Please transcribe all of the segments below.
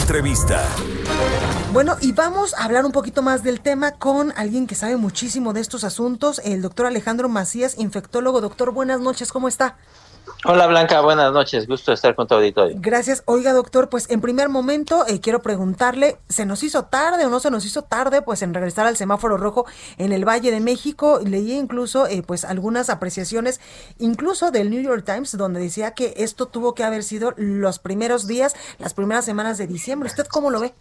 Entrevista. Bueno, y vamos a hablar un poquito más del tema con alguien que sabe muchísimo de estos asuntos, el doctor Alejandro Macías, infectólogo. Doctor, buenas noches, ¿cómo está? Hola Blanca, buenas noches, gusto estar con tu auditorio. Gracias. Oiga, doctor, pues en primer momento eh, quiero preguntarle, ¿se nos hizo tarde o no se nos hizo tarde pues en regresar al semáforo rojo en el Valle de México? Leí incluso eh, pues algunas apreciaciones, incluso del New York Times, donde decía que esto tuvo que haber sido los primeros días, las primeras semanas de diciembre. ¿Usted cómo lo ve?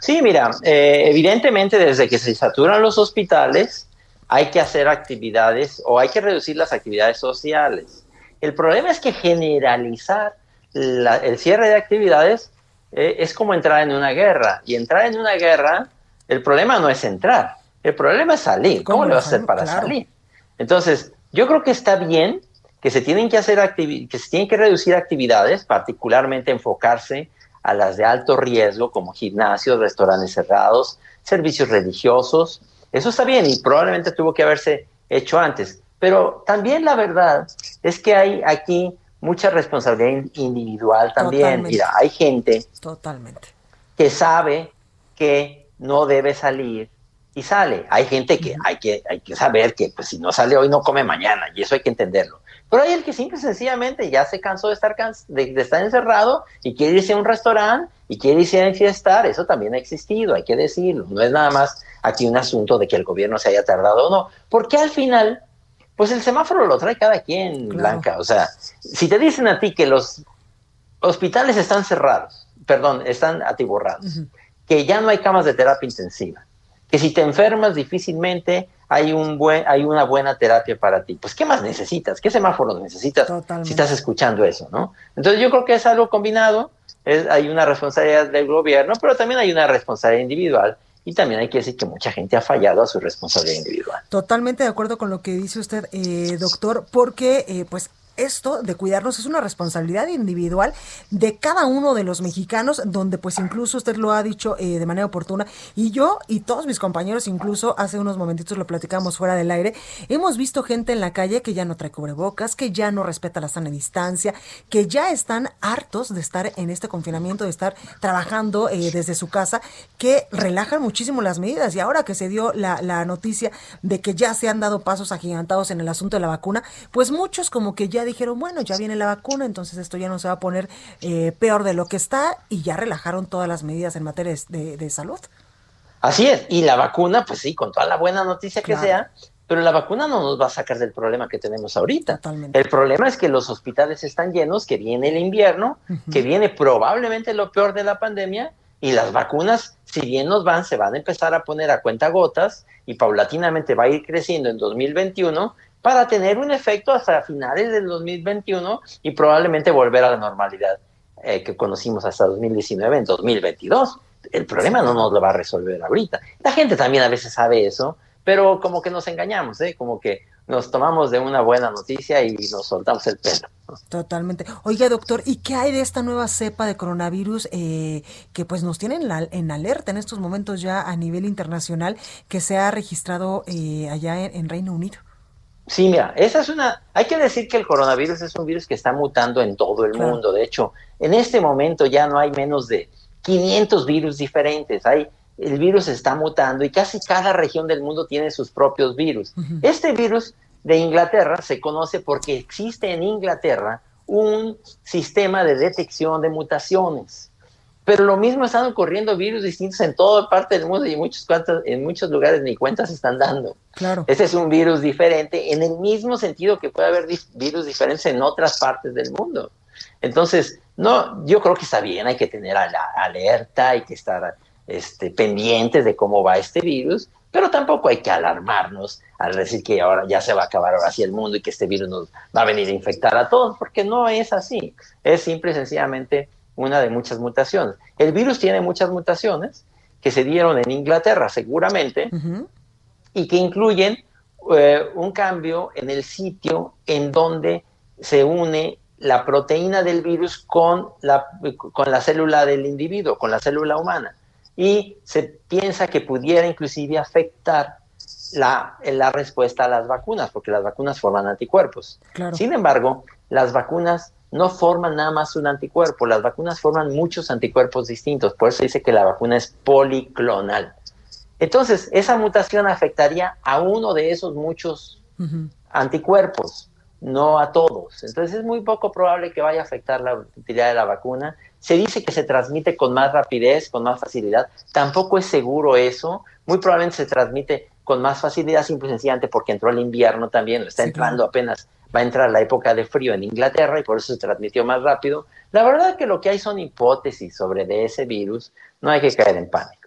Sí, mira, eh, evidentemente desde que se saturan los hospitales hay que hacer actividades o hay que reducir las actividades sociales. El problema es que generalizar el cierre de actividades eh, es como entrar en una guerra. Y entrar en una guerra, el problema no es entrar, el problema es salir. ¿Cómo, le vas a hacer para salir? Entonces, yo creo que está bien que se tienen que hacer que se tienen que reducir actividades, particularmente enfocarse a las de alto riesgo, como gimnasios, restaurantes cerrados, servicios religiosos. Eso está bien y probablemente tuvo que haberse hecho antes. Pero también la verdad es que hay aquí mucha responsabilidad individual también. Mira, hay gente Totalmente. que sabe que no debe salir y sale. Hay gente que hay que, hay que saber que pues, si no sale hoy no come mañana y eso hay que entenderlo. Pero hay el que simple y sencillamente ya se cansó de estar, de, estar encerrado y quiere irse a un restaurante y quiere irse a enfiestar. Eso también ha existido, hay que decirlo. No es nada más aquí un asunto de que el gobierno se haya tardado o no. Porque al final pues el semáforo lo trae cada quien, Blanca. O sea, si te dicen a ti que los hospitales están cerrados, perdón, están atiborrados, que ya no hay camas de terapia intensiva, que si te enfermas difícilmente hay, un buen, hay una buena terapia para ti, pues ¿qué más necesitas? ¿Qué semáforo necesitas si estás escuchando eso, no? Entonces yo creo que es algo combinado, hay una responsabilidad del gobierno, pero también hay una responsabilidad individual y también hay que decir que mucha gente ha fallado a su responsabilidad individual. Totalmente de acuerdo con lo que dice usted, eh, doctor, porque eh, pues esto de cuidarnos es una responsabilidad individual de cada uno de los mexicanos, donde pues incluso usted lo ha dicho eh, de manera oportuna, y yo y todos mis compañeros, incluso hace unos momentitos lo platicamos fuera del aire, hemos visto gente en la calle que ya no trae cubrebocas, que ya no respeta la sana distancia, que ya están hartos de estar en este confinamiento, de estar trabajando eh, desde su casa, que relajan muchísimo las medidas. Y ahora que se dio la, la noticia de que ya se han dado pasos agigantados en el asunto de la vacuna, pues muchos como que ya dijeron, bueno, ya viene la vacuna, entonces esto ya no se va a poner eh, peor de lo que está y ya relajaron todas las medidas en materia de, salud. Así es, y la vacuna, pues sí, con toda la buena noticia que sea, pero la vacuna no nos va a sacar del problema que tenemos ahorita. El problema es que los hospitales están llenos, que viene el invierno, que viene probablemente lo peor de la pandemia, y las vacunas, si bien nos van, se van a empezar a poner a cuenta gotas y paulatinamente va a ir creciendo en 2021 para tener un efecto hasta finales del 2021 y probablemente volver a la normalidad eh, que conocimos hasta 2019 en 2022. El problema no nos lo va a resolver ahorita. La gente también a veces sabe eso, pero como que nos engañamos, ¿eh? como que nos tomamos de una buena noticia y nos soltamos el pelo. Totalmente. Oiga, doctor, ¿y qué hay de esta nueva cepa de coronavirus eh, que pues nos tienen en alerta en estos momentos ya a nivel internacional que se ha registrado eh, allá en Reino Unido? Sí, mira, esa es una. Hay que decir que el coronavirus es un virus que está mutando en todo el mundo. De hecho, en este momento ya no hay menos de 500 virus diferentes. Hay, el virus está mutando y casi cada región del mundo tiene sus propios virus. Este virus de Inglaterra se conoce porque existe en Inglaterra un sistema de detección de mutaciones. Pero lo mismo están ocurriendo virus distintos en toda parte del mundo y en muchos, en muchos lugares ni cuentas están dando. Claro. Ese es un virus diferente en el mismo sentido que puede haber virus diferentes en otras partes del mundo. Entonces, no, yo creo que está bien, hay que tener alerta, hay que estar este, pendientes de cómo va este virus, Pero tampoco hay que alarmarnos al decir que ahora ya se va a acabar ahora sí el mundo y que este virus nos va a venir a infectar a todos, porque no es así. Es simple y sencillamente una de muchas mutaciones. El virus tiene muchas mutaciones que se dieron en Inglaterra seguramente y que incluyen eh, un cambio en el sitio en donde se une la proteína del virus con la, con la célula del individuo, con la célula humana. Y se piensa que pudiera inclusive afectar la, la respuesta a las vacunas, porque las vacunas forman anticuerpos. Sin embargo, las vacunas no forman nada más un anticuerpo, las vacunas forman muchos anticuerpos distintos, por eso dice que la vacuna es policlonal. Entonces, esa mutación afectaría a uno de esos muchos anticuerpos, no a todos. Entonces, es muy poco probable que vaya a afectar la utilidad de la vacuna. Se dice que se transmite con más rapidez, con más facilidad. Tampoco es seguro eso. Muy probablemente se transmite con más facilidad, simple y sencillamente porque entró el invierno también, está entrando apenas, va a entrar la época de frío en Inglaterra y por eso se transmitió más rápido. La verdad es que lo que hay son hipótesis sobre ese virus, no hay que caer en pánico.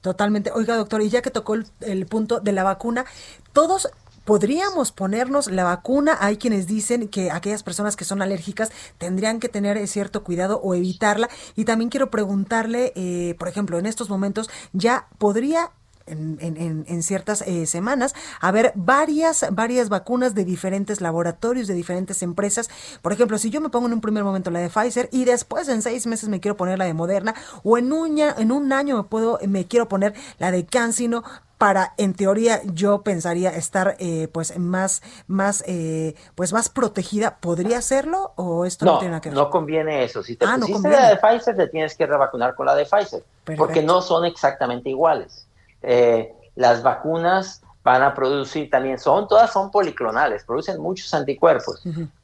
Totalmente. Oiga, doctor, y ya que tocó el, punto de la vacuna, todos podríamos ponernos la vacuna. Hay quienes dicen que aquellas personas que son alérgicas tendrían que tener eh, cierto cuidado o evitarla. Y también quiero preguntarle, eh, por ejemplo, en estos momentos, ¿ya podría en, ciertas eh, semanas a ver varias, varias vacunas de diferentes laboratorios, de diferentes empresas. Por ejemplo, si yo me pongo en un primer momento la de Pfizer y después en seis meses me quiero poner la de Moderna o en un, en un año me puedo, me quiero poner la de CanSino para en teoría yo pensaría estar eh, pues más más eh, pues más protegida podría hacerlo o esto no, tiene nada que ver no conviene eso. Si te ah, pusiste la de Pfizer te tienes que revacunar con la de Pfizer porque no son exactamente iguales eh, las vacunas van a producir también, son todas son policlonales, producen muchos anticuerpos,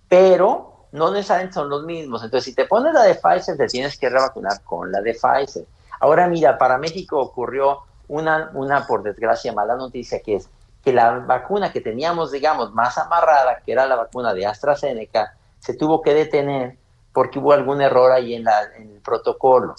pero no necesariamente son los mismos. Entonces, si te pones la de Pfizer, te tienes que revacunar con la de Pfizer. Ahora, mira, para México ocurrió una, una, por desgracia, mala noticia, que es que la vacuna que teníamos, digamos, más amarrada, que era la vacuna de AstraZeneca, se tuvo que detener porque hubo algún error ahí en, la, en el protocolo.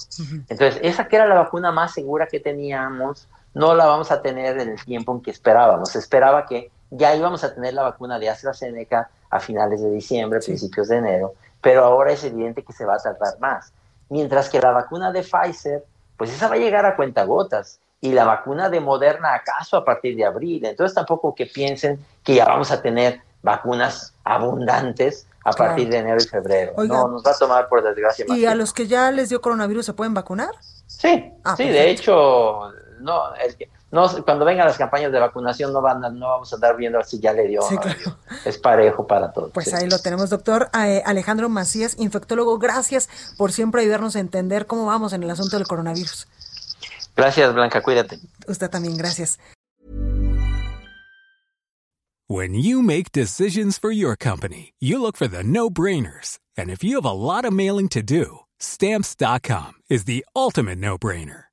Entonces, esa que era la vacuna más segura que teníamos, no la vamos a tener en el tiempo en que esperábamos. Se esperaba que ya íbamos a tener la vacuna de AstraZeneca a finales de diciembre, principios de enero, pero ahora es evidente que se va a tardar más. Mientras que la vacuna de Pfizer, pues esa va a llegar a cuentagotas y la vacuna de Moderna acaso a partir de abril. Entonces tampoco que piensen que ya vamos a tener vacunas abundantes a partir de enero y febrero. no, nos va a tomar por desgracia ¿Y a los que ya les dio coronavirus se pueden vacunar? Sí, ah, sí, de hecho no, es que no, cuando vengan las campañas de vacunación no van no vamos a andar viendo si ya le dio, es parejo para todos. Pues ahí lo tenemos, doctor eh, Alejandro Macías, infectólogo, gracias por siempre ayudarnos a entender cómo vamos en el asunto del coronavirus. Gracias, Blanca, cuídate. Usted también, gracias. When you make decisions for your company, you look for the no-brainers. And if you have a lot of mailing to do, stamps.com is the ultimate no-brainer.